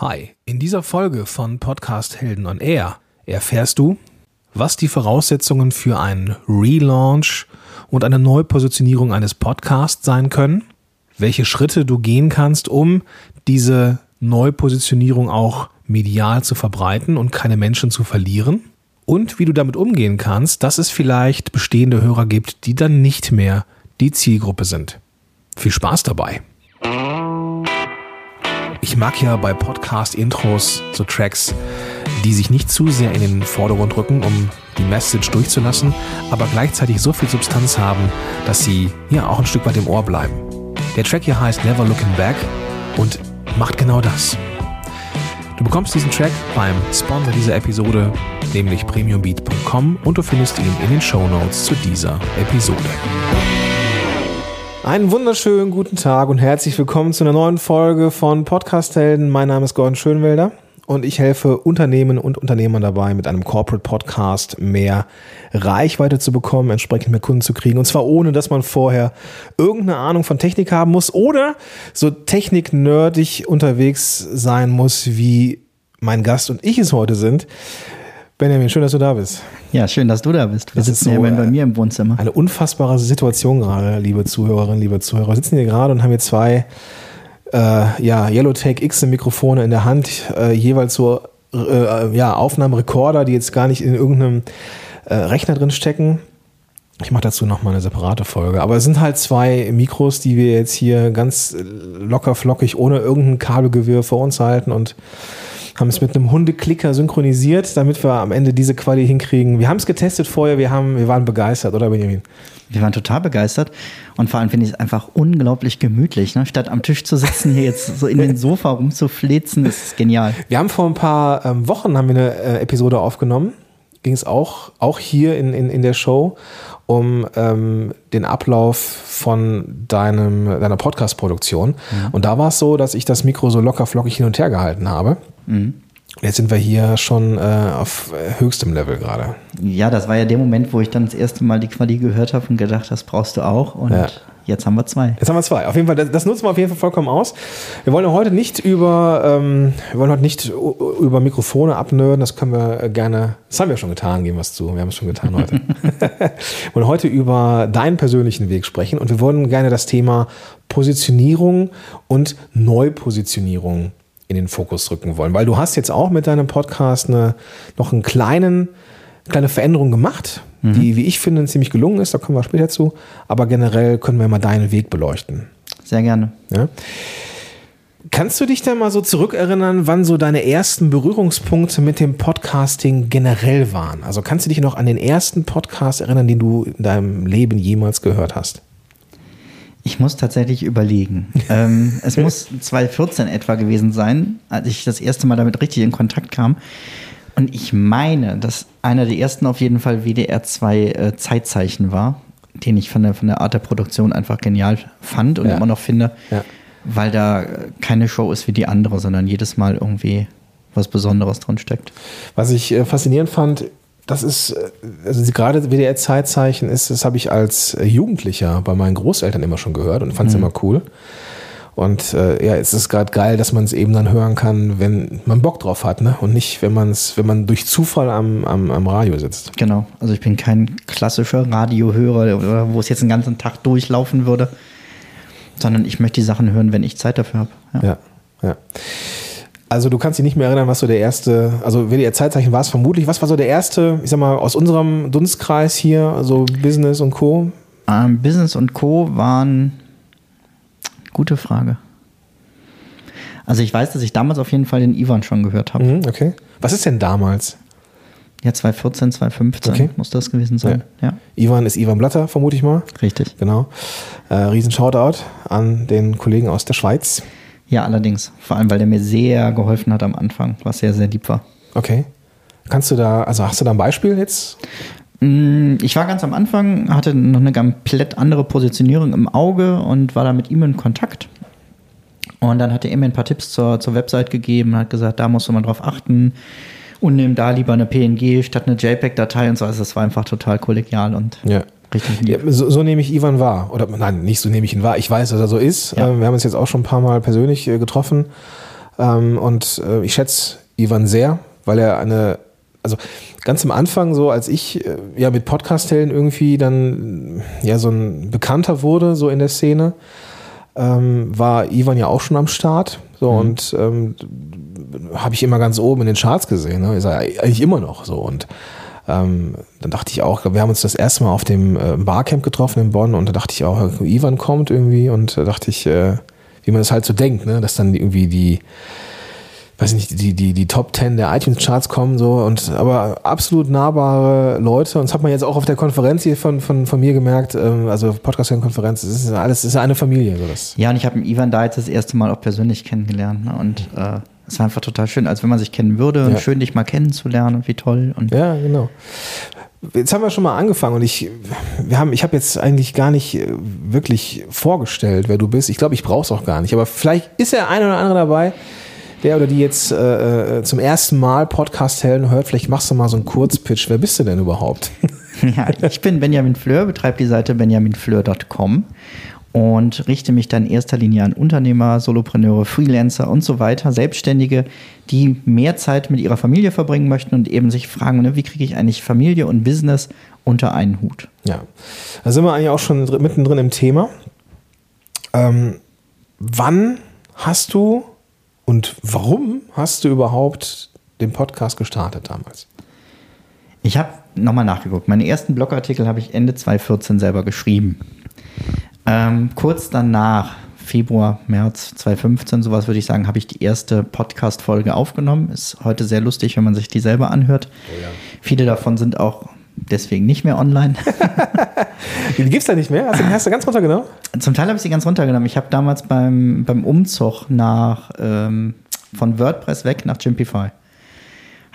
Hi, in dieser Folge von Podcast Helden on Air erfährst du, was die Voraussetzungen für einen Relaunch und eine Neupositionierung eines Podcasts sein können, welche Schritte du gehen kannst, um diese Neupositionierung auch medial zu verbreiten und keine Menschen zu verlieren und wie du damit umgehen kannst, dass es vielleicht bestehende Hörer gibt, die dann nicht mehr die Zielgruppe sind. Viel Spaß dabei! Mag ja bei Podcast-Intros so Tracks, die sich nicht zu sehr in den Vordergrund rücken, um die Message durchzulassen, aber gleichzeitig so viel Substanz haben, dass sie ja auch ein Stück weit im Ohr bleiben. Der Track hier heißt Never Looking Back und macht genau das. Du bekommst diesen Track beim Sponsor dieser Episode, nämlich premiumbeat.com und du findest ihn in den Show Notes zu dieser Episode. Einen wunderschönen guten Tag und herzlich willkommen zu einer neuen Folge von Podcast Helden. Mein Name ist Gordon Schönwelder und ich helfe Unternehmen und Unternehmern dabei, mit einem Corporate Podcast mehr Reichweite zu bekommen, entsprechend mehr Kunden zu kriegen. Und zwar ohne, dass man vorher irgendeine Ahnung von Technik haben muss oder so techniknerdig unterwegs sein muss, wie mein Gast und ich es heute sind. Benjamin, schön, dass du da bist. Ja, schön, dass du da bist. Wir sitzen so, hier bei mir im Wohnzimmer. Eine unfassbare Situation gerade, liebe Zuhörerinnen, liebe Zuhörer. Wir sitzen hier gerade und haben hier zwei äh, ja, Yellowtake X Mikrofone in der Hand, äh, jeweils so äh, ja, Aufnahmerekorder, die jetzt gar nicht in irgendeinem äh, Rechner drin stecken. Ich mache dazu nochmal eine separate Folge. Aber es sind halt zwei Mikros, die wir jetzt hier ganz locker flockig ohne irgendein Kabelgewirr vor uns halten und haben es mit einem Hundeklicker synchronisiert, damit wir am Ende diese Quali hinkriegen. Wir haben es getestet vorher, wir, haben, wir waren begeistert, oder Benjamin? Wir waren total begeistert und vor allem finde ich es einfach unglaublich gemütlich. Ne? Statt am Tisch zu sitzen, hier jetzt so in den Sofa rumzuflitzen, ist genial. Wir haben vor ein paar ähm, Wochen haben wir eine äh, Episode aufgenommen. Ging es auch, auch hier in, in, in der Show um ähm, den Ablauf von deinem, deiner Podcast-Produktion. Mhm. Und da war es so, dass ich das Mikro so locker flockig hin und her gehalten habe. Mhm. Jetzt sind wir hier schon äh, auf höchstem Level gerade. Ja, das war ja der Moment, wo ich dann das erste Mal die Quali gehört habe und gedacht, das brauchst du auch. Und ja. Jetzt haben wir zwei. Jetzt haben wir zwei. Auf jeden Fall, das, das, nutzen wir auf jeden Fall vollkommen aus. Wir wollen heute nicht über, ähm, wir wollen heute nicht über Mikrofone abnörden. Das können wir gerne. Das haben wir schon getan, gehen wir es zu. Wir haben es schon getan heute. wir wollen heute über deinen persönlichen Weg sprechen und wir wollen gerne das Thema Positionierung und Neupositionierung in den Fokus rücken wollen, weil du hast jetzt auch mit deinem Podcast eine, noch einen kleinen kleine Veränderung gemacht, mhm. die, wie ich finde, ziemlich gelungen ist. Da kommen wir später zu. Aber generell können wir mal deinen Weg beleuchten. Sehr gerne. Ja? Kannst du dich da mal so zurückerinnern, wann so deine ersten Berührungspunkte mit dem Podcasting generell waren? Also kannst du dich noch an den ersten Podcast erinnern, den du in deinem Leben jemals gehört hast? Ich muss tatsächlich überlegen. ähm, es muss 2014 etwa gewesen sein, als ich das erste Mal damit richtig in Kontakt kam. Und ich meine, dass einer der ersten auf jeden Fall WDR 2 äh, Zeitzeichen war, den ich von der, von der Art der Produktion einfach genial fand und ja. immer noch finde, ja. weil da keine Show ist wie die andere, sondern jedes Mal irgendwie was Besonderes drin steckt. Was ich äh, faszinierend fand, das ist, äh, also gerade WDR Zeitzeichen ist, das habe ich als äh, Jugendlicher bei meinen Großeltern immer schon gehört und fand es mhm. immer cool. Und äh, ja, es ist gerade geil, dass man es eben dann hören kann, wenn man Bock drauf hat, ne? Und nicht, wenn man es, wenn man durch Zufall am, am, am Radio sitzt. Genau. Also ich bin kein klassischer Radiohörer, wo es jetzt den ganzen Tag durchlaufen würde, sondern ich möchte die Sachen hören, wenn ich Zeit dafür habe. Ja. ja, ja. Also du kannst dich nicht mehr erinnern, was so der erste, also WDR Zeitzeichen war es vermutlich. Was war so der erste, ich sag mal, aus unserem Dunstkreis hier, also Business und Co? Ähm, Business und Co. waren Gute Frage. Also ich weiß, dass ich damals auf jeden Fall den Ivan schon gehört habe. Mhm, okay. Was ist denn damals? Ja, 2014, 2015 okay. muss das gewesen sein. Ja. ja. Ivan ist Ivan Blatter, vermute ich mal. Richtig. Genau. Äh, riesen Shoutout an den Kollegen aus der Schweiz. Ja, allerdings. Vor allem, weil der mir sehr geholfen hat am Anfang, was sehr, sehr lieb war. Okay. Kannst du da, also hast du da ein Beispiel jetzt? Mm, ich war ganz am Anfang, hatte noch eine komplett andere Positionierung im Auge und war da mit ihm in Kontakt. Und dann hat er mir ein paar Tipps zur, zur Website gegeben, hat gesagt, da musst du mal drauf achten und nimm da lieber eine PNG statt eine JPEG-Datei und so. Also das war einfach total kollegial und ja. Ja, so, so, nehme ich Ivan wahr. Oder nein, nicht so nehme ich ihn wahr. Ich weiß, dass er so ist. Ja. Ähm, wir haben uns jetzt auch schon ein paar Mal persönlich äh, getroffen. Ähm, und äh, ich schätze Ivan sehr, weil er eine, also ganz am Anfang, so als ich äh, ja mit Podcast-Helden irgendwie dann ja so ein Bekannter wurde, so in der Szene, ähm, war Ivan ja auch schon am Start. So Mhm. und ähm, habe ich immer ganz oben in den Charts gesehen. Ne? Ist er eigentlich immer noch so. Und ähm, dann dachte ich auch, wir haben uns das erste Mal auf dem äh, Barcamp getroffen in Bonn und da dachte ich auch, Ivan kommt irgendwie und da dachte ich, äh, wie man das halt so denkt, ne? dass dann irgendwie die, weiß ich nicht, die, die, die Top 10 der iTunes-Charts kommen, so und aber absolut nahbare Leute. Und das hat man jetzt auch auf der Konferenz hier von, von, von mir gemerkt, ähm, also Podcast-Konferenz, es ist alles, es ist eine Familie. So das. Ja, und ich habe Ivan da jetzt das erste Mal auch persönlich kennengelernt. Ne? Und äh, es war einfach total schön, als wenn man sich kennen würde und Ja. schön, dich mal kennenzulernen und wie toll. Und Ja, genau. Jetzt haben wir schon mal angefangen und ich, wir haben, ich habe jetzt eigentlich gar nicht äh, wirklich vorgestellt, wer du bist. Ich glaube, ich brauche es auch gar nicht. Aber vielleicht ist der eine oder andere dabei, der oder die jetzt äh, äh, zum ersten Mal Podcast-Helden hört. Vielleicht machst du mal so einen Kurzpitch. Wer bist du denn überhaupt? Ja, ich bin Benjamin Fleur, betreibe die Seite benjaminfleur.com und richte mich dann in erster Linie an Unternehmer, Solopreneure, Freelancer und so weiter, Selbstständige, die mehr Zeit mit ihrer Familie verbringen möchten und eben sich fragen, ne, wie kriege ich eigentlich Familie und Business unter einen Hut? Ja, da sind wir eigentlich auch schon dr- mittendrin im Thema. Ähm, wann hast du und warum hast du überhaupt den Podcast gestartet damals? Ich habe nochmal nachgeguckt. Meine ersten Blogartikel habe ich Ende 2014 selber geschrieben. Ähm, kurz danach, Februar, März 2015, sowas würde ich sagen, habe ich die erste Podcast-Folge aufgenommen. Ist heute sehr lustig, wenn man sich die selber anhört. Viele davon sind auch deswegen nicht mehr online. Die gibt's da nicht mehr? Hast du, hast du ganz runtergenommen? Zum Teil habe ich sie ganz runtergenommen. Ich habe damals beim, beim Umzug nach, ähm, von WordPress weg nach Jimpify,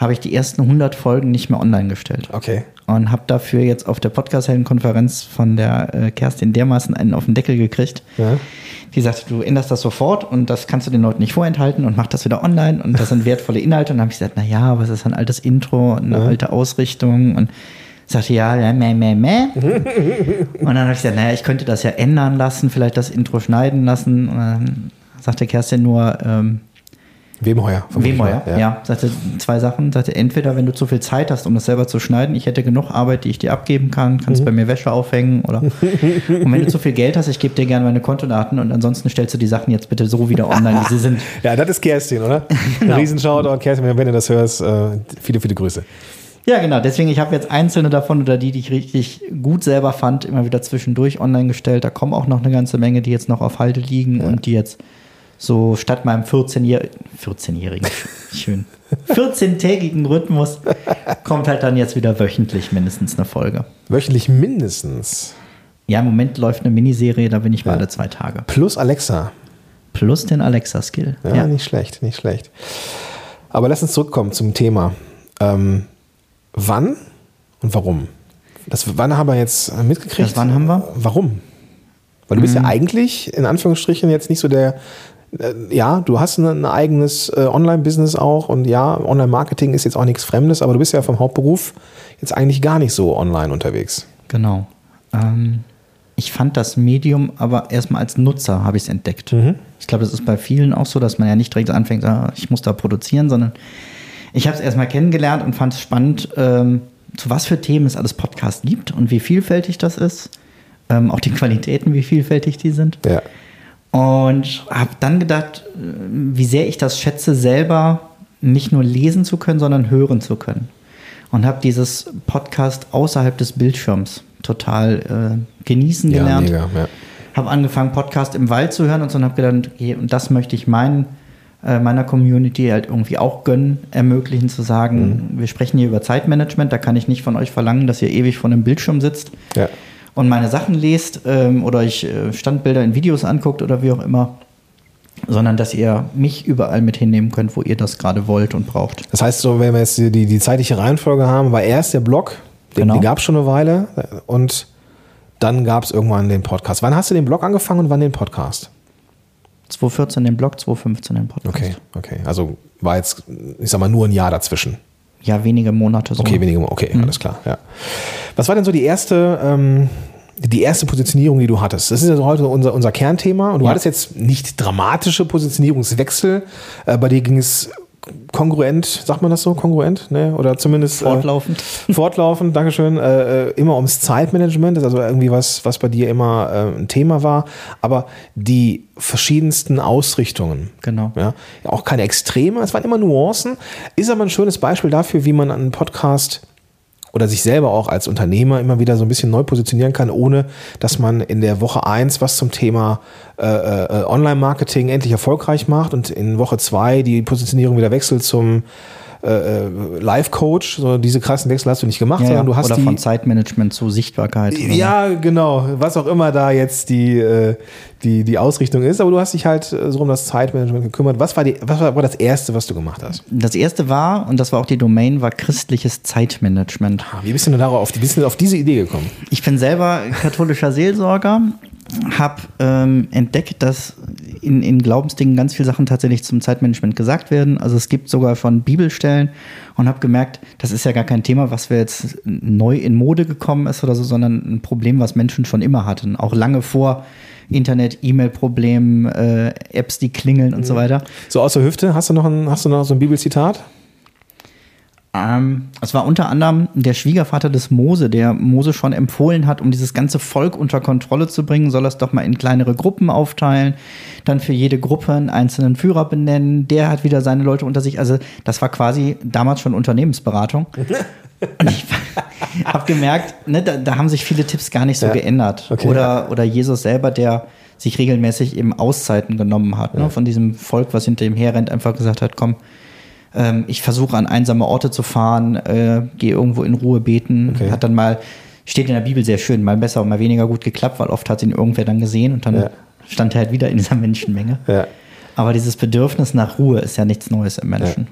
habe ich die ersten 100 Folgen nicht mehr online gestellt. Okay. und habe dafür jetzt auf der Podcast-Helden-Konferenz von der äh, Kerstin dermaßen einen auf den Deckel gekriegt. Ja. Die sagte, du änderst das sofort und das kannst du den Leuten nicht vorenthalten und mach das wieder online und das sind wertvolle Inhalte. Und dann habe ich gesagt, na ja, was ist ein altes Intro und eine Ja. alte Ausrichtung und sagte, ja, ja, meh, meh, meh. und dann habe ich gesagt, naja, ich könnte das ja ändern lassen, vielleicht das Intro schneiden lassen. Und dann sagte Kerstin nur, ähm, Wemheuer. Wemheuer, mal, ja. Sagte zwei Sachen. Sagte, entweder wenn du zu viel Zeit hast, um das selber zu schneiden, ich hätte genug Arbeit, die ich dir abgeben kann, kannst Mhm. bei mir Wäsche aufhängen oder. und wenn du zu viel Geld hast, ich gebe dir gerne meine Kontodaten und ansonsten stellst du die Sachen jetzt bitte so wieder online, wie sie sind. Ja, das ist Kerstin, oder? Genau. Riesenshoutout, Kerstin, wenn du das hörst, äh, viele, viele Grüße. Ja, genau. Deswegen, ich habe jetzt einzelne davon oder die, die ich richtig gut selber fand, immer wieder zwischendurch online gestellt. Da kommen auch noch eine ganze Menge, die jetzt noch auf Halde liegen und die jetzt so statt meinem 14-jährigen, 14-jährigen, schön, 14-tägigen Rhythmus kommt halt dann jetzt wieder wöchentlich mindestens eine Folge. Wöchentlich mindestens. Ja, im Moment läuft eine Miniserie, da bin ich mal Ja. alle zwei Tage. Plus Alexa. Plus den Alexa-Skill. Ja, nicht schlecht, nicht schlecht. Aber lass uns zurückkommen zum Thema. Ähm, wann und warum? Das wann haben wir jetzt mitgekriegt? Das wann haben wir? Warum? Weil du bist ja eigentlich in Anführungsstrichen jetzt nicht so der. Äh, Ja, du hast ein, ein eigenes äh, Online-Business auch und ja, Online-Marketing ist jetzt auch nichts Fremdes, aber du bist ja vom Hauptberuf jetzt eigentlich gar nicht so online unterwegs. Genau. Ähm, ich fand das Medium aber erstmal als Nutzer habe ich es entdeckt. Ich glaube, das ist bei vielen auch so, dass man ja nicht direkt anfängt, ah, ich muss da produzieren, sondern ich habe es erstmal kennengelernt und fand es spannend, ähm, zu was für Themen es alles Podcast gibt und wie vielfältig das ist. Ähm, auch die Qualitäten, wie vielfältig die sind. Ja. Und habe dann gedacht, äh, wie sehr ich das schätze, selber nicht nur lesen zu können, sondern hören zu können. Und habe dieses Podcast außerhalb des Bildschirms total äh, genießen Ja, gelernt. mega. Ja. Habe angefangen, Podcast im Wald zu hören und so und habe gedacht, okay, und das möchte ich meinen, äh, meiner Community halt irgendwie auch gönnen, ermöglichen zu sagen, Mhm. wir sprechen hier über Zeitmanagement, da kann ich nicht von euch verlangen, dass ihr ewig vor einem Bildschirm sitzt Ja. Und meine Sachen lest ähm, oder euch äh, Standbilder in Videos anguckt oder wie auch immer, sondern dass ihr mich überall mit hinnehmen könnt, wo ihr das gerade wollt und braucht. Das heißt, so, wenn wir jetzt die, die, die zeitliche Reihenfolge haben, war erst der Blog, den, Genau. den gab es schon eine Weile und dann gab es irgendwann den Podcast. Wann hast du den Blog angefangen und wann den Podcast? 2014 den Blog, 2015 den Podcast. Okay, okay. Also war jetzt, ich sag mal, nur ein Jahr dazwischen. Ja, wenige Monate so. Okay, wenige, okay, alles klar, ja. Was war denn so die erste, ähm, die erste Positionierung, die du hattest. Das ist also heute unser, unser Kernthema. Und du Ja. hattest jetzt nicht dramatische Positionierungswechsel. Äh, bei dir ging es kongruent, sagt man das so, kongruent? Ne? Oder zumindest äh, Fortlaufend. fortlaufend, Dankeschön, äh, äh, immer ums Zeitmanagement, das ist also irgendwie was, was bei dir immer äh, ein Thema war, aber die verschiedensten Ausrichtungen. Genau. Ja, ja, auch keine Extreme, es waren immer Nuancen, ist aber ein schönes Beispiel dafür, wie man einen Podcast oder sich selber auch als Unternehmer immer wieder so ein bisschen neu positionieren kann, ohne dass man in der Woche eins was zum Thema äh, äh, Online-Marketing endlich erfolgreich macht und in Woche zwei die Positionierung wieder wechselt zum äh, äh, Live-Coach. So, diese krassen Wechsel hast du nicht gemacht, Ja, sondern du hast Oder die, von Zeitmanagement zu Sichtbarkeit. oder ja, genau. Was auch immer da jetzt die, äh, die, die Ausrichtung ist. Aber du hast dich halt so um das Zeitmanagement gekümmert. Was war, die, was war das Erste, was du gemacht hast? Das erste war, und das war auch die Domain, war christliches Zeitmanagement. Ah, Wie bist du denn darauf, wie bist du denn auf diese Idee gekommen? Ich bin selber katholischer Seelsorger, habe ähm, entdeckt, dass in, in Glaubensdingen ganz viele Sachen tatsächlich zum Zeitmanagement gesagt werden. Also es gibt sogar von Bibelstellen und habe gemerkt, das ist ja gar kein Thema, was wir jetzt neu in Mode gekommen ist oder so, sondern ein Problem, was Menschen schon immer hatten, auch lange vor Internet, E-Mail-Problemen, äh, Apps, die klingeln und so weiter. So aus der Hüfte, hast du noch, ein, hast du noch so ein Bibelzitat? Ähm, es war unter anderem der Schwiegervater des Mose, der Mose schon empfohlen hat, um dieses ganze Volk unter Kontrolle zu bringen, soll es doch mal in kleinere Gruppen aufteilen, dann für jede Gruppe einen einzelnen Führer benennen, der hat wieder seine Leute unter sich. Also das war quasi damals schon Unternehmensberatung. Und ich habe gemerkt, ne, da, da haben sich viele Tipps gar nicht so Ja. geändert. Okay. Oder, oder Jesus selber, der sich regelmäßig eben Auszeiten genommen hat, ne, von diesem Volk, was hinter ihm herrennt, einfach gesagt hat, komm, ähm, ich versuche an einsame Orte zu fahren, äh, gehe irgendwo in Ruhe beten. Okay. Hat dann mal, steht in der Bibel sehr schön, mal besser und mal weniger gut geklappt, weil oft hat ihn irgendwer dann gesehen und dann Ja. stand er halt wieder in dieser Menschenmenge. Ja. Aber dieses Bedürfnis nach Ruhe ist ja nichts Neues im Menschen.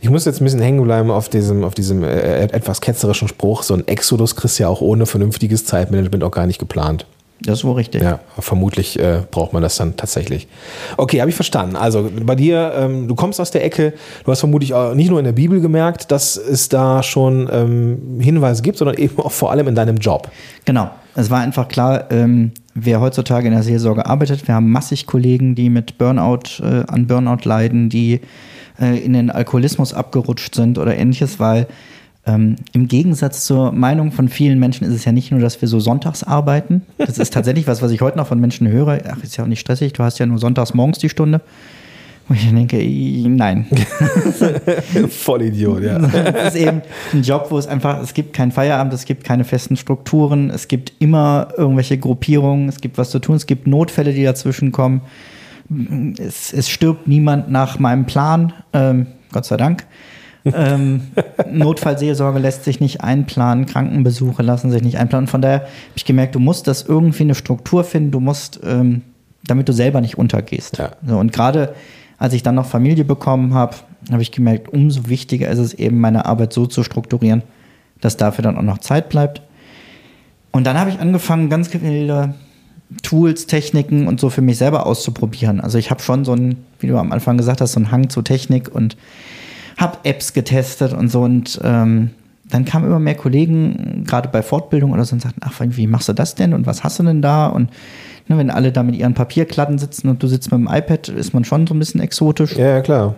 Ich muss jetzt ein bisschen hängen bleiben auf diesem, auf diesem äh, etwas ketzerischen Spruch. So ein Exodus kriegst du ja auch ohne vernünftiges Zeitmanagement auch gar nicht geplant. Das ist wohl richtig. Ja, vermutlich äh, braucht man das dann tatsächlich. Okay, habe ich verstanden. Also bei dir, ähm, du kommst aus der Ecke, du hast vermutlich auch nicht nur in der Bibel gemerkt, dass es da schon ähm, Hinweise gibt, sondern eben auch vor allem in deinem Job. Genau. Es war einfach klar, ähm, wer heutzutage in der Seelsorge arbeitet, wir haben massig Kollegen, die mit Burnout, äh, an Burnout leiden, die äh, in den Alkoholismus abgerutscht sind oder ähnliches, weil ähm, im Gegensatz zur Meinung von vielen Menschen ist es ja nicht nur, dass wir so sonntags arbeiten. Das ist tatsächlich was, was ich heute noch von Menschen höre. Ach, ist ja auch nicht stressig, du hast ja nur sonntags morgens die Stunde. Wo ich dann denke, nein. Vollidiot, ja. Das ist eben ein Job, wo es einfach, es gibt keinen Feierabend, es gibt keine festen Strukturen, es gibt immer irgendwelche Gruppierungen, es gibt was zu tun, es gibt Notfälle, die dazwischen kommen. Es, es stirbt niemand nach meinem Plan, ähm, Gott sei Dank. Ähm, Notfallseelsorge lässt sich nicht einplanen, Krankenbesuche lassen sich nicht einplanen. Von daher habe ich gemerkt, du musst das irgendwie eine Struktur finden, du musst, ähm, damit du selber nicht untergehst. Ja. So, und gerade als ich dann noch Familie bekommen habe, habe ich gemerkt, umso wichtiger ist es eben, meine Arbeit so zu strukturieren, dass dafür dann auch noch Zeit bleibt. Und dann habe ich angefangen, ganz viele Tools, Techniken und so für mich selber auszuprobieren. Also ich habe schon so einen, wie du am Anfang gesagt hast, so einen Hang zu Technik und habe Apps getestet und so. Und ähm, dann kamen immer mehr Kollegen, gerade bei Fortbildung oder so, und sagten, ach, wie machst du das denn und was hast du denn da? Und ne, wenn alle da mit ihren Papierklatten sitzen und du sitzt mit dem iPad, ist man schon so ein bisschen exotisch. Ja, ja, klar.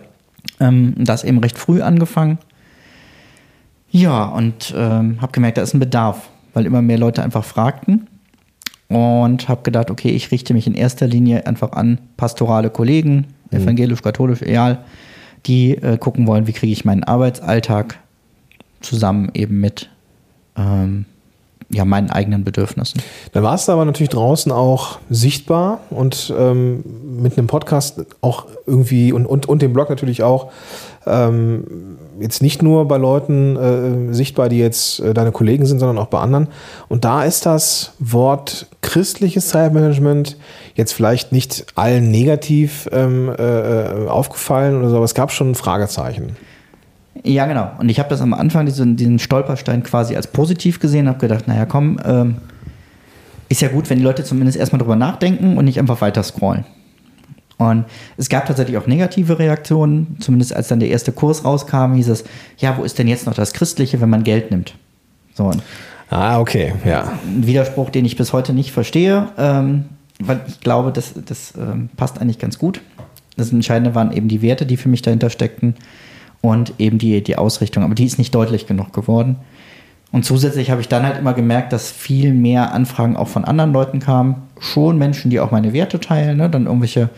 Ähm, das eben recht früh angefangen. Ja, und ähm, habe gemerkt, da ist ein Bedarf, weil immer mehr Leute einfach fragten. Und habe gedacht, okay, ich richte mich in erster Linie einfach an pastorale Kollegen, evangelisch, katholisch, egal, die äh, gucken wollen, wie kriege ich meinen Arbeitsalltag zusammen eben mit ähm, ja, meinen eigenen Bedürfnissen. Dann warst du aber natürlich draußen auch sichtbar und ähm, mit einem Podcast auch irgendwie und, und, und dem Blog natürlich auch ähm, jetzt nicht nur bei Leuten äh, sichtbar, die jetzt äh, deine Kollegen sind, sondern auch bei anderen. Und da ist das Wort christliches Zeitmanagement jetzt vielleicht nicht allen negativ ähm, äh, aufgefallen oder so, aber es gab schon ein Fragezeichen. Ja, genau. Und ich habe das am Anfang, diesen, diesen Stolperstein quasi als positiv gesehen, habe gedacht, naja, komm, ähm, ist ja gut, wenn die Leute zumindest erstmal drüber nachdenken und nicht einfach weiter scrollen. Und es gab tatsächlich auch negative Reaktionen, zumindest als dann der erste Kurs rauskam, hieß es, ja, wo ist denn jetzt noch das Christliche, wenn man Geld nimmt? So, Ah, okay, ja. Ein Widerspruch, den ich bis heute nicht verstehe, ähm, weil ich glaube, das, das ähm, passt eigentlich ganz gut. Das Entscheidende waren eben die Werte, die für mich dahinter steckten und eben die, die Ausrichtung. Aber die ist nicht deutlich genug geworden. Und zusätzlich habe ich dann halt immer gemerkt, dass viel mehr Anfragen auch von anderen Leuten kamen. Schon Menschen, die auch meine Werte teilen, ne? dann irgendwelche,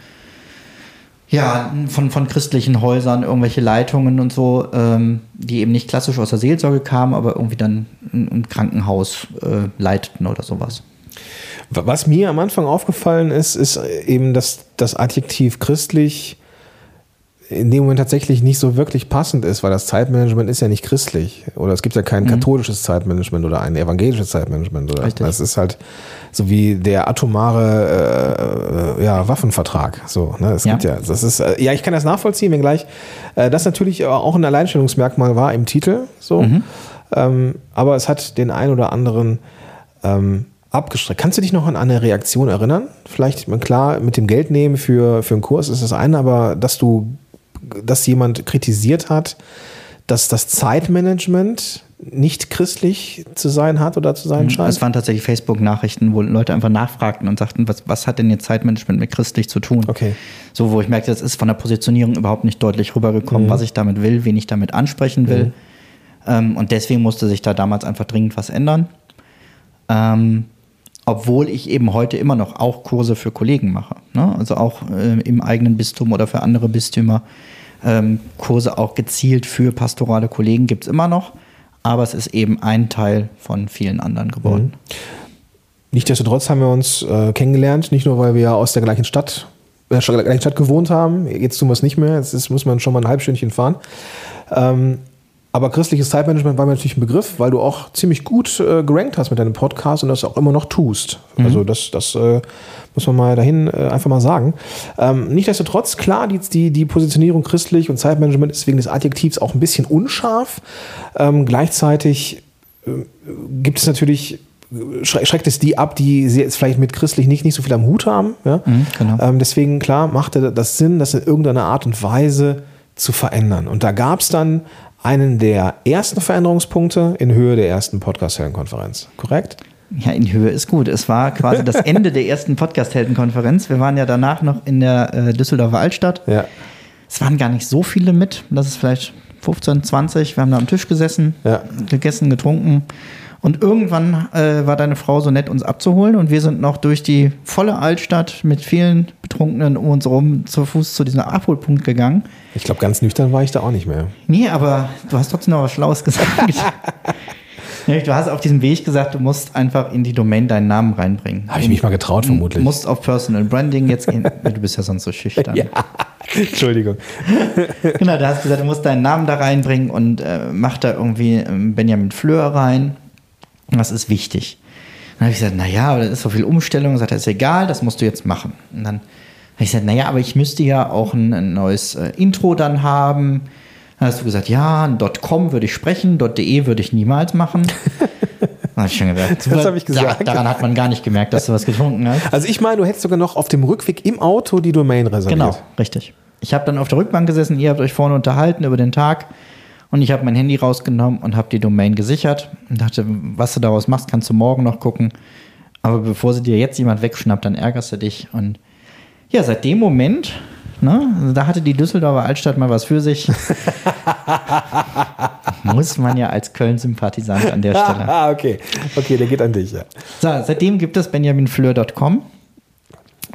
ja, von, von christlichen Häusern, irgendwelche Leitungen und so, ähm, die eben nicht klassisch aus der Seelsorge kamen, aber irgendwie dann ein, Krankenhaus äh, leiteten oder sowas. Was mir am Anfang aufgefallen ist, ist eben, dass das Adjektiv christlich in dem Moment tatsächlich nicht so wirklich passend ist, weil das Zeitmanagement ist ja nicht christlich. Oder es gibt ja kein mhm. katholisches Zeitmanagement oder ein evangelisches Zeitmanagement. Oder Richtig. Das ist halt so wie der atomare äh, ja, Waffenvertrag. So, ne? Es ja. gibt ja, das ist, äh, ja, ich kann das nachvollziehen, wenngleich äh, das natürlich auch ein Alleinstellungsmerkmal war im Titel. So. Mhm. Ähm, aber es hat den ein oder anderen ähm, abgestreckt. Kannst du dich noch an eine Reaktion erinnern? Vielleicht, klar, mit dem Geld nehmen für, für einen Kurs ist das eine, aber dass du, dass jemand kritisiert hat, dass das Zeitmanagement nicht christlich zu sein hat oder zu sein mhm. scheint? Es waren tatsächlich Facebook-Nachrichten, wo Leute einfach nachfragten und sagten, was, was hat denn jetzt Zeitmanagement mit christlich zu tun? Okay. So, wo ich merkte, das ist von der Positionierung überhaupt nicht deutlich rübergekommen, mhm. was ich damit will, wen ich damit ansprechen will. Mhm. Ähm, und deswegen musste sich da damals einfach dringend was ändern. Ähm, obwohl ich eben heute immer noch auch Kurse für Kollegen mache. Ne? Also auch äh, im eigenen Bistum oder für andere Bistümer. Ähm, Kurse auch gezielt für pastorale Kollegen gibt es immer noch, aber es ist eben ein Teil von vielen anderen geworden. Mhm. Nichtsdestotrotz haben wir uns äh, kennengelernt, nicht nur weil wir aus der gleichen Stadt, äh, gleichen Stadt gewohnt haben, jetzt tun wir es nicht mehr, jetzt ist, muss man schon mal ein Halbstündchen fahren. Ähm, aber christliches Zeitmanagement war mir natürlich ein Begriff, weil du auch ziemlich gut äh, gerankt hast mit deinem Podcast und das auch immer noch tust. Mhm. Also das, das äh, muss man mal dahin äh, einfach mal sagen. Ähm, Nichtsdestotrotz, klar, die, die, die Positionierung christlich und Zeitmanagement ist wegen des Adjektivs auch ein bisschen unscharf. Ähm, gleichzeitig äh, gibt es natürlich schreckt es die ab, die sie jetzt vielleicht mit christlich nicht, nicht so viel am Hut haben. Ja? Mhm, genau. ähm, deswegen, klar, machte das Sinn, das in irgendeiner Art und Weise zu verändern. Und da gab es dann einen der ersten Veränderungspunkte in Höhe der ersten Podcast-Heldenkonferenz, korrekt? Ja, in Höhe ist gut. Es war quasi das Ende der ersten Podcast-Heldenkonferenz. Wir waren ja danach noch in der äh, Düsseldorfer Altstadt. Ja. Es waren gar nicht so viele mit. Das ist vielleicht 15, 20. Wir haben da am Tisch gesessen, ja. gegessen, getrunken. Und irgendwann äh, war deine Frau so nett, uns abzuholen. Und wir sind noch durch die volle Altstadt mit vielen Betrunkenen um uns herum zu Fuß zu diesem Abholpunkt gegangen. Ich glaube, ganz nüchtern war ich da auch nicht mehr. Nee, aber du hast trotzdem noch was Schlaues gesagt. du hast auf diesem Weg gesagt, du musst einfach in die Domain deinen Namen reinbringen. Habe ich mich mal getraut, vermutlich. Du musst auf Personal Branding jetzt gehen. du bist ja sonst so schüchtern. Ja. Entschuldigung. genau, du hast gesagt, du musst deinen Namen da reinbringen und äh, mach da irgendwie ähm, Benjamin Fleur rein. Was ist wichtig? Dann habe ich gesagt, naja, das ist so viel Umstellung. Sagt er, ist egal, das musst du jetzt machen. Und dann habe ich gesagt, naja, aber ich müsste ja auch ein, ein neues äh, Intro dann haben. Dann hast du gesagt, ja, .com würde ich sprechen, .de würde ich niemals machen. habe ich schon gedacht. Das habe ich gesagt. daran hat man gar nicht gemerkt, dass du was getrunken hast. Also ich meine, du hättest sogar noch auf dem Rückweg im Auto die Domain reserviert. Genau, richtig. Ich habe dann auf der Rückbank gesessen, ihr habt euch vorne unterhalten über den Tag. Und ich habe mein Handy rausgenommen und habe die Domain gesichert und dachte, was du daraus machst, kannst du morgen noch gucken. Aber bevor sie dir jetzt jemand wegschnappt, dann ärgerst du dich. Und ja, seit dem Moment, ne, da hatte die Düsseldorfer Altstadt mal was für sich. Muss man ja als Köln-Sympathisant an der Stelle. Ah, okay. Okay, der geht an dich, ja. So, seitdem gibt es benjaminfleur.com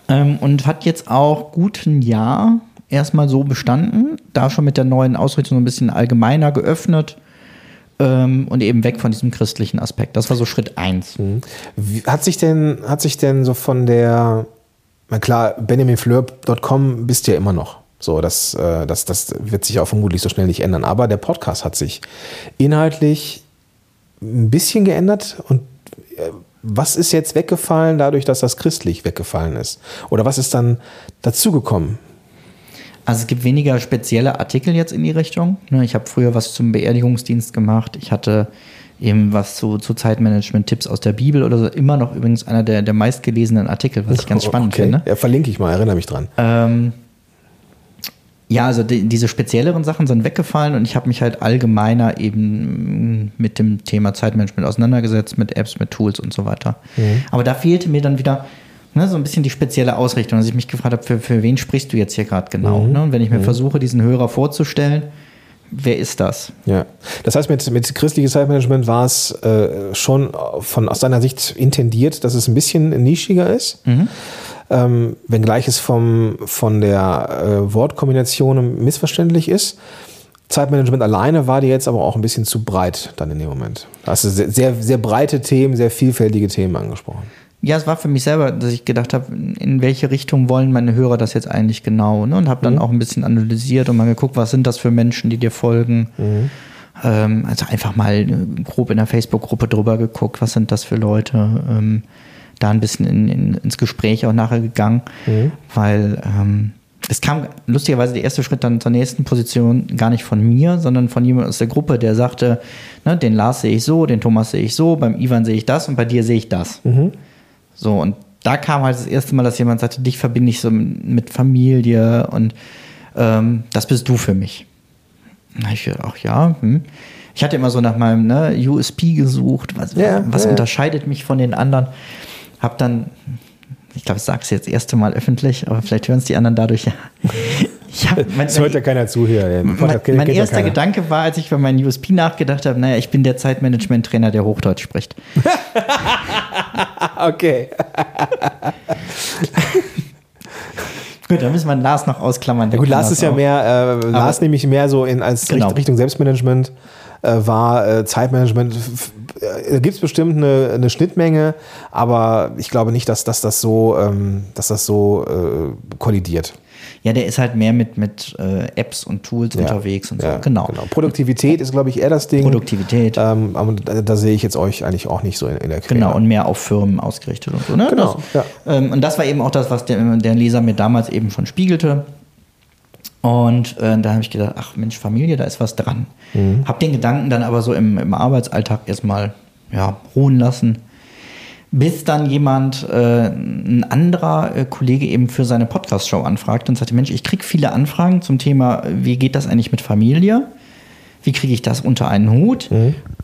ähm, und hat jetzt auch gut ein Jahr erstmal so bestanden, da schon mit der neuen Ausrichtung so ein bisschen allgemeiner geöffnet ähm, und eben weg von diesem christlichen Aspekt. Das war so Schritt eins. Mhm. Hat sich denn, hat sich denn so von der, na klar, benjaminfleur.com bist du ja immer noch. So, das, äh, das, das wird sich auch vermutlich so schnell nicht ändern. Aber der Podcast hat sich inhaltlich ein bisschen geändert und äh, was ist jetzt weggefallen dadurch, dass das christlich weggefallen ist? Oder was ist dann dazugekommen? Also es gibt weniger spezielle Artikel jetzt in die Richtung. Ne, ich habe früher was zum Beerdigungsdienst gemacht. Ich hatte eben was zu, zu Zeitmanagement-Tipps aus der Bibel oder so. Immer noch übrigens einer der, der meistgelesenen Artikel, was ich ganz spannend okay. finde. Ja, verlinke ich mal, erinnere mich dran. Ähm, Ja, also die, diese spezielleren Sachen sind weggefallen und ich habe mich halt allgemeiner eben mit dem Thema Zeitmanagement auseinandergesetzt, mit Apps, mit Tools und so weiter. Mhm. Aber da fehlte mir dann wieder ne, so ein bisschen die spezielle Ausrichtung, dass ich mich gefragt habe, für, für wen sprichst du jetzt hier gerade genau? Mhm. Ne? Und wenn ich mir versuche, diesen Hörer vorzustellen, wer ist das? Ja. Das heißt, mit, mit christliches Zeitmanagement war es äh, schon von, aus deiner Sicht intendiert, dass es ein bisschen nischiger ist. Ähm, wenngleich es vom, von der äh, Wortkombination missverständlich ist. Zeitmanagement alleine war dir jetzt aber auch ein bisschen zu breit dann in dem Moment. Da hast du sehr, sehr, sehr breite Themen, sehr vielfältige Themen angesprochen. Ja, es war für mich selber, dass ich gedacht habe, in welche Richtung wollen meine Hörer das jetzt eigentlich genau? Ne? Und habe dann auch ein bisschen analysiert und mal geguckt, was sind das für Menschen, die dir folgen. Ähm, also einfach mal äh, grob in der Facebook-Gruppe drüber geguckt, was sind das für Leute. Ähm, da ein bisschen in, in, ins Gespräch auch nachher gegangen, weil ähm, es kam lustigerweise der erste Schritt dann zur nächsten Position gar nicht von mir, sondern von jemand aus der Gruppe, der sagte, ne, den Lars sehe ich so, den Thomas sehe ich so, beim Ivan sehe ich das und bei dir sehe ich das. So, und da kam halt das erste Mal, dass jemand sagte, dich verbinde ich so mit Familie und ähm, das bist du für mich. Na, ich gedacht, ach ja, hm. Ich hatte immer so nach meinem ne, USP gesucht, was, Ja, was ja. unterscheidet mich von den anderen. Hab dann, ich glaube, ich sage es jetzt das erste Mal öffentlich, aber vielleicht hören es die anderen dadurch ja. Ich hab, mein, Das hört ja keiner zu hier. ey. mein, mein ja erster keiner. Gedanke war, als ich über meinen USP nachgedacht habe, naja, ich bin der Zeitmanagement-Trainer, der Hochdeutsch spricht. Okay. Gut, dann müssen wir Lars noch ausklammern. Ja gut, Lars ist ja auch. mehr, äh, Lars nämlich mehr so in als Genau. Richt- Richtung Selbstmanagement äh, war äh, Zeitmanagement. äh, Da gibt es bestimmt eine, eine Schnittmenge, aber ich glaube nicht, dass, dass das so, ähm, dass das so äh, kollidiert. Ja, der ist halt mehr mit, mit äh, Apps und Tools Ja. unterwegs und so. Ja, genau. Produktivität ist, glaube ich, eher das Ding. Produktivität. Ähm, aber da, da sehe ich jetzt euch eigentlich auch nicht so in, in der Quere. Genau, und mehr auf Firmen ausgerichtet und so. Ne? Genau, Das, ähm, und das war eben auch das, was der, der Leser mir damals eben schon spiegelte. Und äh, da habe ich gedacht, ach Mensch, Familie, da ist was dran. Mhm. Hab den Gedanken dann aber so im, im Arbeitsalltag erstmal ja, ruhen lassen. Bis dann jemand, äh, ein anderer äh, Kollege eben für seine Podcast-Show anfragte und sagte, Mensch, ich kriege viele Anfragen zum Thema, wie geht das eigentlich mit Familie? Wie kriege ich das unter einen Hut?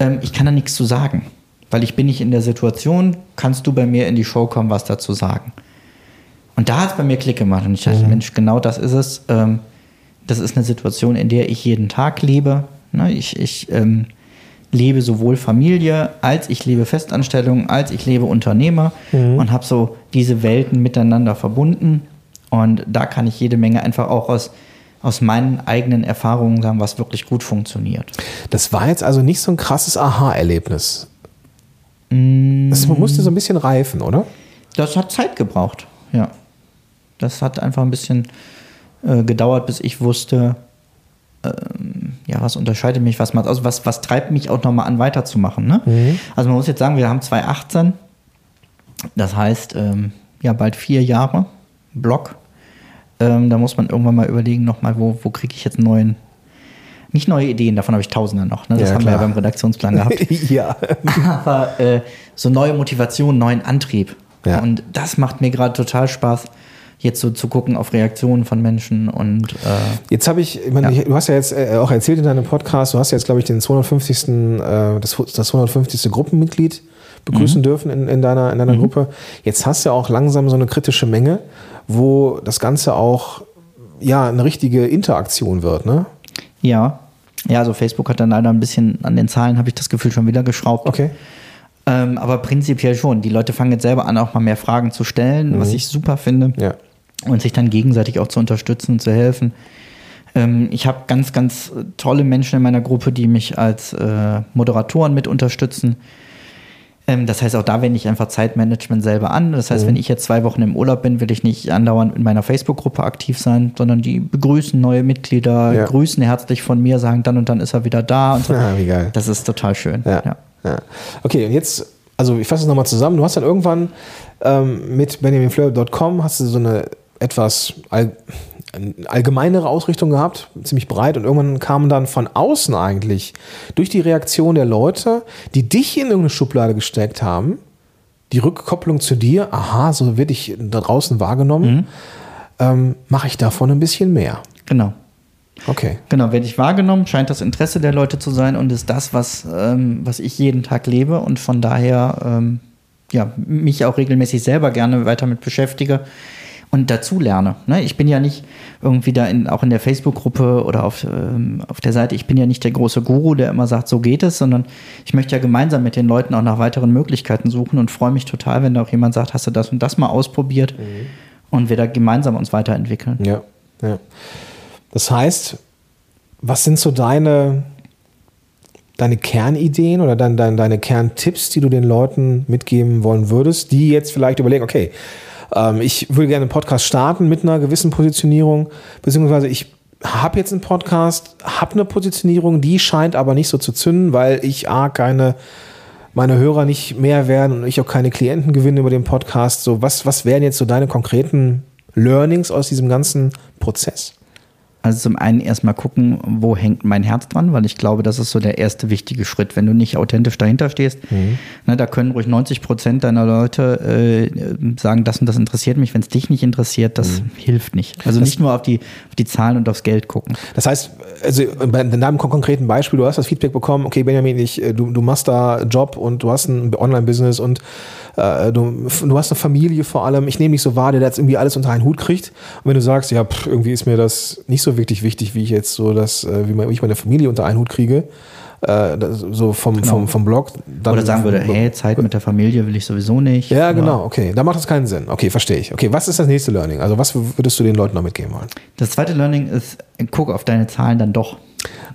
Ähm, ich kann da nichts zu sagen, weil ich bin nicht in der Situation, kannst du bei mir in die Show kommen, was dazu sagen? Und da hat es bei mir Klick gemacht und ich dachte, Mensch, genau das ist es. Ähm, das ist eine Situation, in der ich jeden Tag lebe. Ne? Ich, ich ähm, lebe sowohl Familie, als ich lebe Festanstellung, als ich lebe Unternehmer und habe so diese Welten miteinander verbunden. Und da kann ich jede Menge einfach auch aus, aus meinen eigenen Erfahrungen sagen, was wirklich gut funktioniert. Das war jetzt also nicht so ein krasses Aha-Erlebnis. Mm. Das musste so ein bisschen reifen, oder? Das hat Zeit gebraucht, ja. Das hat einfach ein bisschen äh, gedauert, bis ich wusste, ähm, ja, was unterscheidet mich, was macht, also was, was treibt mich auch nochmal an, weiterzumachen. Ne? Also man muss jetzt sagen, wir haben 2018, das heißt, ähm, ja, bald vier Jahre Blog. Ähm, da muss man irgendwann mal überlegen, nochmal, wo, wo kriege ich jetzt einen neuen, nicht neue Ideen, davon habe ich tausende noch, ne? das Ja, haben wir ja klar. beim Redaktionsplan gehabt ja. aber äh, so neue Motivation, neuen Antrieb. Ja. Und das macht mir gerade total Spaß, jetzt so zu gucken auf Reaktionen von Menschen und äh, Jetzt habe ich, ich meine, Ja. du hast ja jetzt äh, auch erzählt in deinem Podcast, du hast jetzt, glaube ich, den 250. Äh, das, das 250. Gruppenmitglied begrüßen dürfen in, in deiner, in deiner Gruppe. Jetzt hast du ja auch langsam so eine kritische Menge, wo das Ganze auch ja eine richtige Interaktion wird, ne? ja. Ja, also Facebook hat dann leider ein bisschen an den Zahlen, habe ich das Gefühl, schon wieder geschraubt. Okay. Ähm, aber prinzipiell schon. Die Leute fangen jetzt selber an, auch mal mehr Fragen zu stellen, was ich super finde. Ja. Und sich dann gegenseitig auch zu unterstützen und zu helfen. Ähm, ich habe ganz, ganz tolle Menschen in meiner Gruppe, die mich als äh, Moderatoren mit unterstützen. Ähm, das heißt, auch da wende ich einfach Zeitmanagement selber an. Das heißt, wenn ich jetzt zwei Wochen im Urlaub bin, will ich nicht andauernd in meiner Facebook-Gruppe aktiv sein, sondern die begrüßen neue Mitglieder, Ja. grüßen herzlich von mir, sagen dann und dann ist er wieder da. Und so. Ah, wie geil. Das ist total schön. Ja. Ja. ja. Okay, und jetzt, also ich fasse es nochmal zusammen. Du hast dann irgendwann ähm, mit benjaminfleur.com hast du so eine etwas all, allgemeinere Ausrichtung gehabt, ziemlich breit. Und irgendwann kamen dann von außen eigentlich durch die Reaktion der Leute, die dich in irgendeine Schublade gesteckt haben, die Rückkopplung zu dir, aha, so werde ich da draußen wahrgenommen, ähm, mache ich davon ein bisschen mehr. Genau. Okay. Genau, werde ich wahrgenommen, scheint das Interesse der Leute zu sein und ist das, was, ähm, was ich jeden Tag lebe und von daher ähm, ja, mich auch regelmäßig selber gerne weiter mit beschäftige und dazu lerne. Ne? Ich bin ja nicht irgendwie da in, auch in der Facebook-Gruppe oder auf, ähm, auf der Seite, ich bin ja nicht der große Guru, der immer sagt, so geht es, sondern ich möchte ja gemeinsam mit den Leuten auch nach weiteren Möglichkeiten suchen und freue mich total, wenn da auch jemand sagt, hast du das und das mal ausprobiert mhm. und wir da gemeinsam uns weiterentwickeln. Ja, ja. Das heißt, was sind so deine, deine Kernideen oder dein, dein, deine Kerntipps, die du den Leuten mitgeben wollen würdest, die jetzt vielleicht überlegen, okay, ähm, ich würde gerne einen Podcast starten mit einer gewissen Positionierung, beziehungsweise ich habe jetzt einen Podcast, habe eine Positionierung, die scheint aber nicht so zu zünden, weil ich A, keine, meine Hörer nicht mehr werden und ich auch keine Klienten gewinne über den Podcast. So, was, was wären jetzt so deine konkreten Learnings aus diesem ganzen Prozess? Also zum einen erstmal gucken, wo hängt mein Herz dran, weil ich glaube, das ist so der erste wichtige Schritt. Wenn du nicht authentisch dahinter stehst, mhm. ne, da können ruhig 90 Prozent deiner Leute äh, sagen, das und das interessiert mich. Wenn es dich nicht interessiert, das mhm. hilft nicht. Also das nicht nur auf die, auf die Zahlen und aufs Geld gucken. Das heißt, also bei deinem konkreten Beispiel, du hast das Feedback bekommen, okay, Benjamin, ich, äh, du, du machst da Job und du hast ein Online-Business und äh, du, du hast eine Familie vor allem. Ich nehme dich so wahr, der jetzt irgendwie alles unter einen Hut kriegt. Und wenn du sagst, ja, pff, irgendwie ist mir das nicht so wirklich wichtig, wie ich jetzt so das, äh, wie, ich meine Familie unter einen Hut kriege, äh, so vom, genau. vom, vom Blog. Dann Oder sagen würde, hey, Zeit mit der Familie will ich sowieso nicht. Ja, genau, okay. Da macht das keinen Sinn. Okay, verstehe ich. Okay, was ist das nächste Learning? Also was würdest du den Leuten noch mitgeben wollen? Das zweite Learning ist, guck auf deine Zahlen dann doch.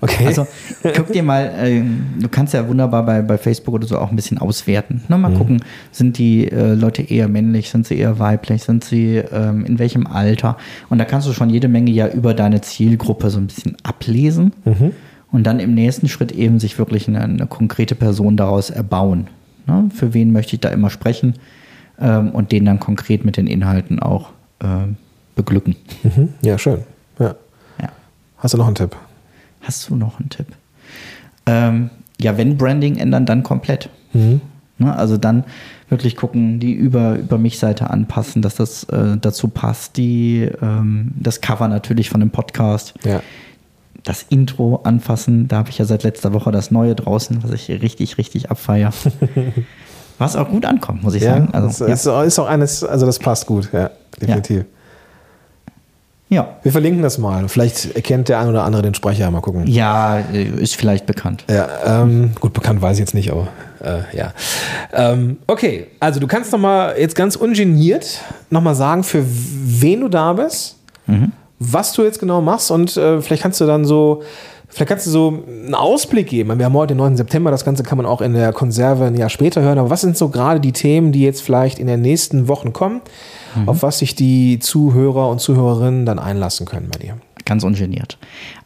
Okay. Also guck dir mal, äh, du kannst ja wunderbar bei, bei Facebook oder so auch ein bisschen auswerten. Ne, mal mhm. gucken, sind die äh, Leute eher männlich, sind sie eher weiblich, sind sie ähm, in welchem Alter? Und da kannst du schon jede Menge ja über deine Zielgruppe so ein bisschen ablesen. Mhm. Und dann im nächsten Schritt eben sich wirklich eine, eine konkrete Person daraus erbauen. Ne? Für wen möchte ich da immer sprechen? Ähm, und den dann konkret mit den Inhalten auch äh, beglücken. Mhm. Ja, schön. Ja. ja. Hast du noch einen Tipp? Hast du noch einen Tipp? Ähm, ja, wenn Branding ändern, dann komplett. Mhm. Ne, also dann wirklich gucken, die über, über mich Seite anpassen, dass das äh, dazu passt, die, ähm, das Cover natürlich von dem Podcast. Ja. Das Intro anfassen, da habe ich ja seit letzter Woche das Neue draußen, was ich richtig, richtig abfeier. was auch gut ankommt, muss ich ja, sagen. Also, das ja. ist auch eines, also das passt gut, ja, definitiv. Ja. Ja. Wir verlinken das mal. Vielleicht erkennt der ein oder andere den Sprecher. Mal gucken. Ja, äh, ist vielleicht bekannt. Ja, ähm, gut, bekannt weiß ich jetzt nicht, aber äh, ja. Ähm, okay, also du kannst noch mal jetzt ganz ungeniert noch mal sagen, für wen du da bist, mhm. was du jetzt genau machst und äh, vielleicht kannst du dann so Vielleicht kannst du so einen Ausblick geben. Wir haben heute den 9. September, das Ganze kann man auch in der Konserve ein Jahr später hören. Aber was sind so gerade die Themen, die jetzt vielleicht in den nächsten Wochen kommen, mhm. auf was sich die Zuhörer und Zuhörerinnen dann einlassen können bei dir? Ganz ungeniert.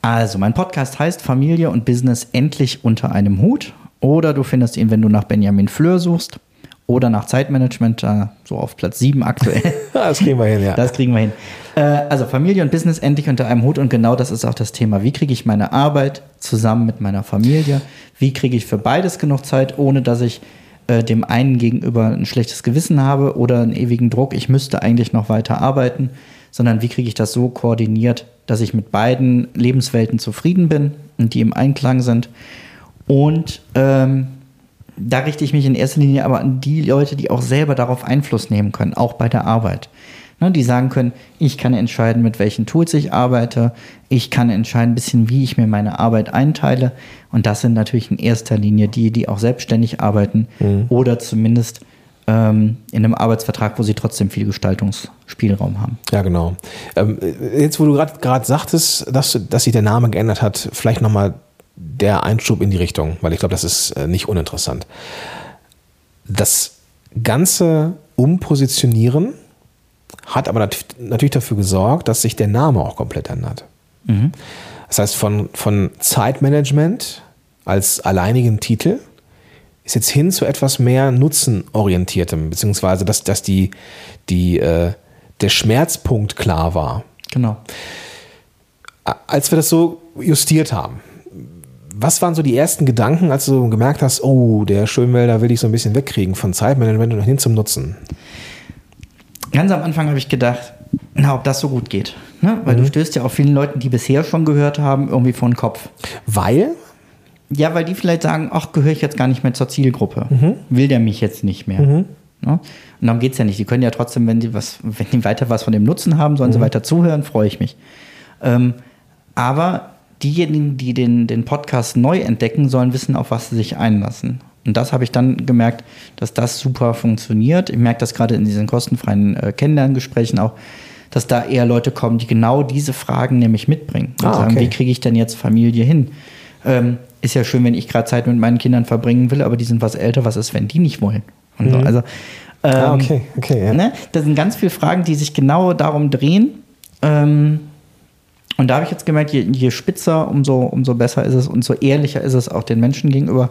Also, mein Podcast heißt Familie und Business endlich unter einem Hut. Oder du findest ihn, wenn du nach Benjamin Fleur suchst oder nach Zeitmanagement, da so auf Platz 7 aktuell. das kriegen wir hin, ja. Das kriegen wir hin. Äh, also Familie und Business endlich unter einem Hut und genau das ist auch das Thema. Wie kriege ich meine Arbeit zusammen mit meiner Familie? Wie kriege ich für beides genug Zeit, ohne dass ich äh, dem einen gegenüber ein schlechtes Gewissen habe oder einen ewigen Druck, ich müsste eigentlich noch weiter arbeiten, sondern wie kriege ich das so koordiniert, dass ich mit beiden Lebenswelten zufrieden bin und die im Einklang sind und ähm, da richte ich mich in erster Linie aber an die Leute, die auch selber darauf Einfluss nehmen können, auch bei der Arbeit. Ne, die sagen können, ich kann entscheiden, mit welchen Tools ich arbeite, ich kann entscheiden, ein bisschen, wie ich mir meine Arbeit einteile. Und das sind natürlich in erster Linie die, die auch selbstständig arbeiten mhm. oder zumindest ähm, in einem Arbeitsvertrag, wo sie trotzdem viel Gestaltungsspielraum haben. Ja, genau. Ähm, jetzt, wo du gerade sagtest, dass, dass sich der Name geändert hat, vielleicht nochmal der Einschub in die Richtung, weil ich glaube, das ist äh, nicht uninteressant. Das ganze Umpositionieren hat aber nat natürlich dafür gesorgt, dass sich der Name auch komplett ändert. Mhm. Das heißt, von, von Zeitmanagement als alleinigen Titel ist jetzt hin zu etwas mehr nutzenorientiertem, beziehungsweise dass, dass die, die, äh, der Schmerzpunkt klar war. Genau. Als wir das so justiert haben, was waren so die ersten Gedanken, als du gemerkt hast, oh, der Schönwälder will ich so ein bisschen wegkriegen von Zeitmanagement und hin zum Nutzen? Ganz am Anfang habe ich gedacht, na, ob das so gut geht. Ne? Weil du stößt ja auch vielen Leuten, die bisher schon gehört haben, irgendwie vor den Kopf. Weil? Ja, weil die vielleicht sagen, ach, gehöre ich jetzt gar nicht mehr zur Zielgruppe. Will der mich jetzt nicht mehr. Ne? Und darum geht es ja nicht. Die können ja trotzdem, wenn die, was, wenn die weiter was von dem Nutzen haben, sollen sie weiter zuhören, freue ich mich. Ähm, aber diejenigen, die den, den Podcast neu entdecken, sollen wissen, auf was sie sich einlassen. Und das habe ich dann gemerkt, dass das super funktioniert. Ich merke das gerade in diesen kostenfreien äh, Kennenlerngesprächen auch, dass da eher Leute kommen, die genau diese Fragen nämlich mitbringen. Und Ah, sagen, okay. wie kriege ich denn jetzt Familie hin? Ähm, ist ja schön, wenn ich gerade Zeit mit meinen Kindern verbringen will, aber die sind was älter. Was ist, wenn die nicht wollen? Und so. Also, ähm, Ah, okay, okay. Ja. Ne? Das sind ganz viele Fragen, die sich genau darum drehen. Ähm, und da habe ich jetzt gemerkt, je, je spitzer, umso, umso besser ist es und so ehrlicher ist es auch den Menschen gegenüber.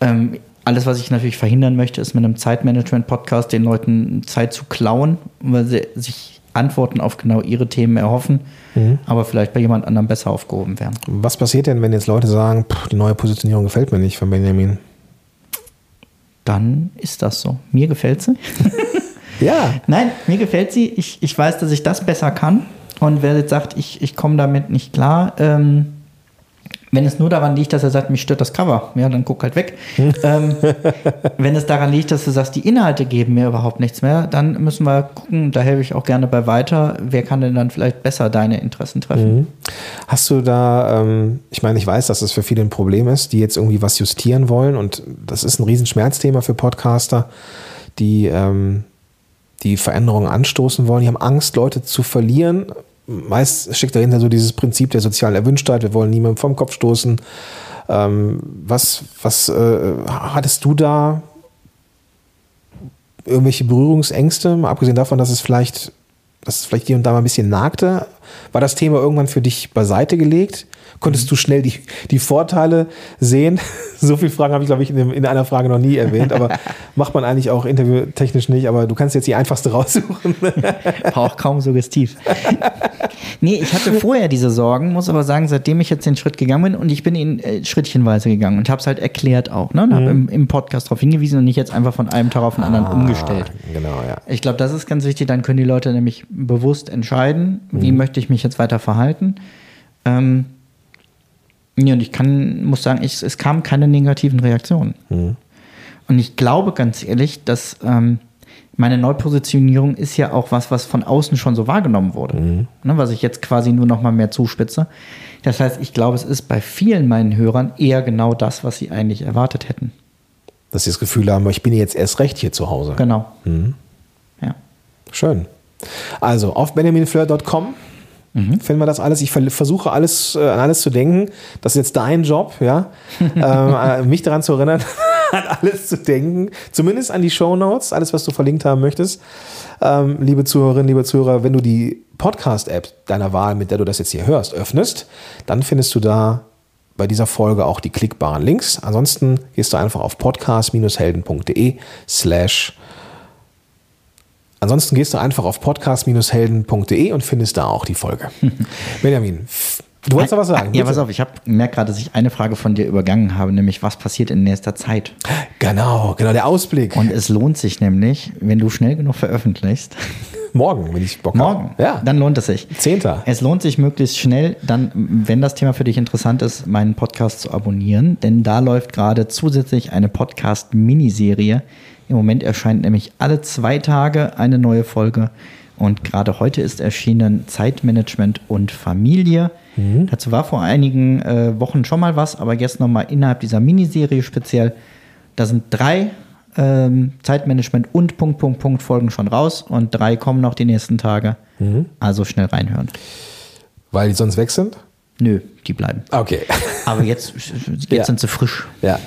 Ähm, alles, was ich natürlich verhindern möchte, ist mit einem Zeitmanagement-Podcast den Leuten Zeit zu klauen, weil sie sich Antworten auf genau ihre Themen erhoffen, aber vielleicht bei jemand anderem besser aufgehoben werden. Was passiert denn, wenn jetzt Leute sagen, pff, die neue Positionierung gefällt mir nicht von Benjamin? Dann ist das so. Mir gefällt sie. Ja. Nein, mir gefällt sie. Ich, ich weiß, dass ich das besser kann. Und wer jetzt sagt, ich, ich komme damit nicht klar, ähm, wenn es nur daran liegt, dass er sagt, mich stört das Cover, ja, dann guck halt weg. ähm, wenn es daran liegt, dass du sagst, die Inhalte geben mir überhaupt nichts mehr, dann müssen wir gucken, da helfe ich auch gerne bei weiter, wer kann denn dann vielleicht besser deine Interessen treffen. Hast du da, ähm, ich meine, ich weiß, dass das für viele ein Problem ist, die jetzt irgendwie was justieren wollen und das ist ein Riesenschmerzthema für Podcaster, die ähm, die Veränderungen anstoßen wollen. Die haben Angst, Leute zu verlieren. Meist steckt dahinter so dieses Prinzip der sozialen Erwünschtheit. Wir wollen niemandem vom Kopf stoßen. Ähm, was was äh, hattest du da irgendwelche Berührungsängste, mal abgesehen davon, dass es vielleicht, dass es vielleicht hier und da mal ein bisschen nagte? War das Thema irgendwann für dich beiseite gelegt? Konntest du schnell die, die Vorteile sehen? So viele Fragen habe ich, glaube ich, in, dem, in einer Frage noch nie erwähnt, aber macht man eigentlich auch interviewtechnisch nicht, aber du kannst jetzt die einfachste raussuchen. War auch kaum suggestiv. nee, ich hatte vorher diese Sorgen, muss aber sagen, seitdem ich jetzt den Schritt gegangen bin und ich bin ihn äh, schrittchenweise gegangen und habe es halt erklärt auch, ne? Und habe im, im Podcast darauf hingewiesen und nicht jetzt einfach von einem Tag auf den anderen umgestellt. Genau, ja. Ich glaube, das ist ganz wichtig. Dann können die Leute nämlich bewusst entscheiden, wie möchte ich mich jetzt weiter verhalten. Ähm, ja, und ich kann, muss sagen, ich, es kamen keine negativen Reaktionen. Und ich glaube ganz ehrlich, dass ähm, meine Neupositionierung ist ja auch was, was von außen schon so wahrgenommen wurde. Ne, was ich jetzt quasi nur noch mal mehr zuspitze. Das heißt, ich glaube, es ist bei vielen meinen Hörern eher genau das, was sie eigentlich erwartet hätten. Dass sie das Gefühl haben, ich bin jetzt erst recht hier zu Hause. Genau. Ja. Schön. Also auf benjaminfleur.com finden wir das alles. Ich ver- versuche alles, äh, an alles zu denken. Das ist jetzt dein Job, ja, ähm, äh, mich daran zu erinnern, an alles zu denken. Zumindest an die Shownotes, alles, was du verlinkt haben möchtest. Ähm, liebe Zuhörerinnen, liebe Zuhörer, wenn du die Podcast-App deiner Wahl, mit der du das jetzt hier hörst, öffnest, dann findest du da bei dieser Folge auch die klickbaren Links. Ansonsten gehst du einfach auf podcast-helden.de slash Ansonsten gehst du einfach auf podcast-helden.de und findest da auch die Folge. Benjamin, du wolltest noch was sagen? Ja, bitte. pass auf, ich habe merkt gerade, dass ich eine Frage von dir übergangen habe, nämlich was passiert in nächster Zeit? Genau, genau, der Ausblick. Und es lohnt sich nämlich, wenn du schnell genug veröffentlichst, morgen, wenn ich Bock morgen, habe. Ja, dann lohnt es sich. Zehnter. Es lohnt sich möglichst schnell, dann, wenn das Thema für dich interessant ist, meinen Podcast zu abonnieren, denn da läuft gerade zusätzlich eine Podcast-Miniserie. Im Moment erscheint nämlich alle zwei Tage eine neue Folge und gerade heute ist erschienen Zeitmanagement und Familie. Dazu war vor einigen äh, Wochen schon mal was, aber jetzt nochmal innerhalb dieser Miniserie speziell. Da sind drei ähm, Zeitmanagement und Punkt, Punkt, Punkt Folgen schon raus und drei kommen noch die nächsten Tage. Also schnell reinhören. Weil die sonst weg sind? Nö, die bleiben. Okay. Aber jetzt, jetzt Ja. sind sie frisch. Ja.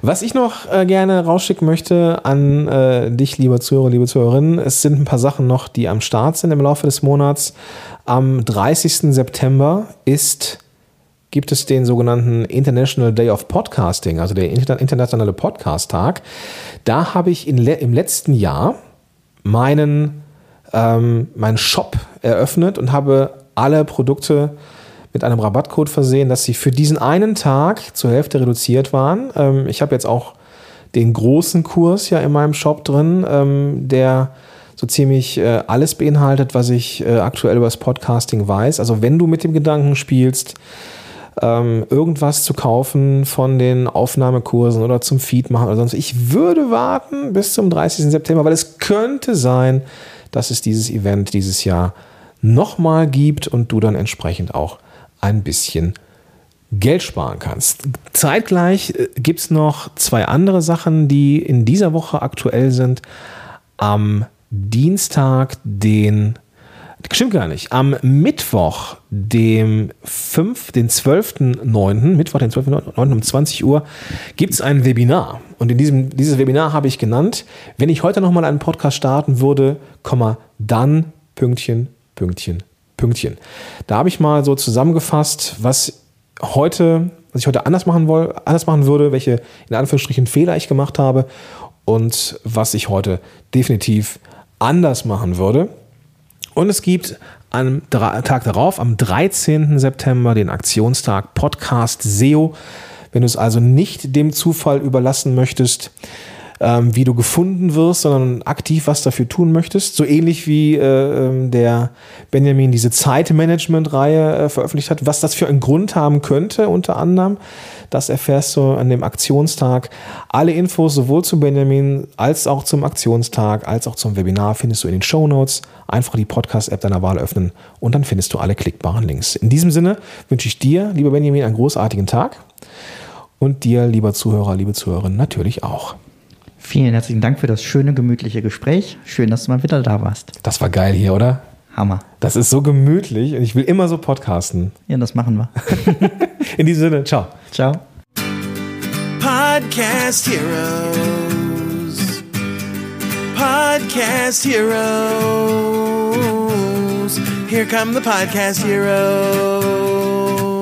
Was ich noch äh, gerne rausschicken möchte an äh, dich, lieber Zuhörer, liebe Zuhörerinnen, es sind ein paar Sachen noch, die am Start sind im Laufe des Monats. Am 30. September ist, gibt es den sogenannten International Day of Podcasting, also der Inter internationale Podcast-Tag. Da habe ich in im letzten Jahr meinen, ähm, meinen Shop eröffnet und habe alle Produkte mit einem Rabattcode versehen, dass sie für diesen einen Tag zur Hälfte reduziert waren. Ähm, ich habe jetzt auch den großen Kurs ja in meinem Shop drin, ähm, der so ziemlich äh, alles beinhaltet, was ich äh, aktuell über das Podcasting weiß. Also wenn du mit dem Gedanken spielst, ähm, irgendwas zu kaufen von den Aufnahmekursen oder zum Feed machen oder sonst, ich würde warten bis zum 30. September, weil es könnte sein, dass es dieses Event dieses Jahr nochmal gibt und du dann entsprechend auch ein bisschen Geld sparen kannst. Zeitgleich äh, gibt es noch zwei andere Sachen, die in dieser Woche aktuell sind. Am Dienstag, den Stimmt gar nicht. Am Mittwoch, dem 5., den 12.9., Mittwoch, den 12.9. um 20 Uhr, gibt es ein Webinar. Und in diesem, dieses Webinar habe ich genannt, wenn ich heute nochmal einen Podcast starten würde, dann Pünktchen, Pünktchen, Pünktchen. Da habe ich mal so zusammengefasst, was heute, was ich heute anders machen, woll, anders machen würde, welche in Anführungsstrichen Fehler ich gemacht habe und was ich heute definitiv anders machen würde. Und es gibt am Tag darauf, am 13. September, den Aktionstag Podcast SEO. Wenn du es also nicht dem Zufall überlassen möchtest, ähm, wie du gefunden wirst, sondern aktiv was dafür tun möchtest. So ähnlich wie äh, ähm, der Benjamin diese Zeitmanagement-Reihe äh, veröffentlicht hat. Was das für einen Grund haben könnte, unter anderem, das erfährst du an dem Aktionstag. Alle Infos sowohl zu Benjamin als auch zum Aktionstag, als auch zum Webinar findest du in den Show Notes. Einfach die Podcast-App deiner Wahl öffnen und dann findest du alle klickbaren Links. In diesem Sinne wünsche ich dir, lieber Benjamin, einen großartigen Tag und dir, lieber Zuhörer, liebe Zuhörerin, natürlich auch. Vielen herzlichen Dank für das schöne, gemütliche Gespräch. Schön, dass du mal wieder da warst. Das war geil hier, oder? Hammer. Das ist so gemütlich und ich will immer so podcasten. Ja, das machen wir. In diesem Sinne, ciao. Ciao. Podcast Heroes. Podcast Heroes. Here come the Podcast Heroes.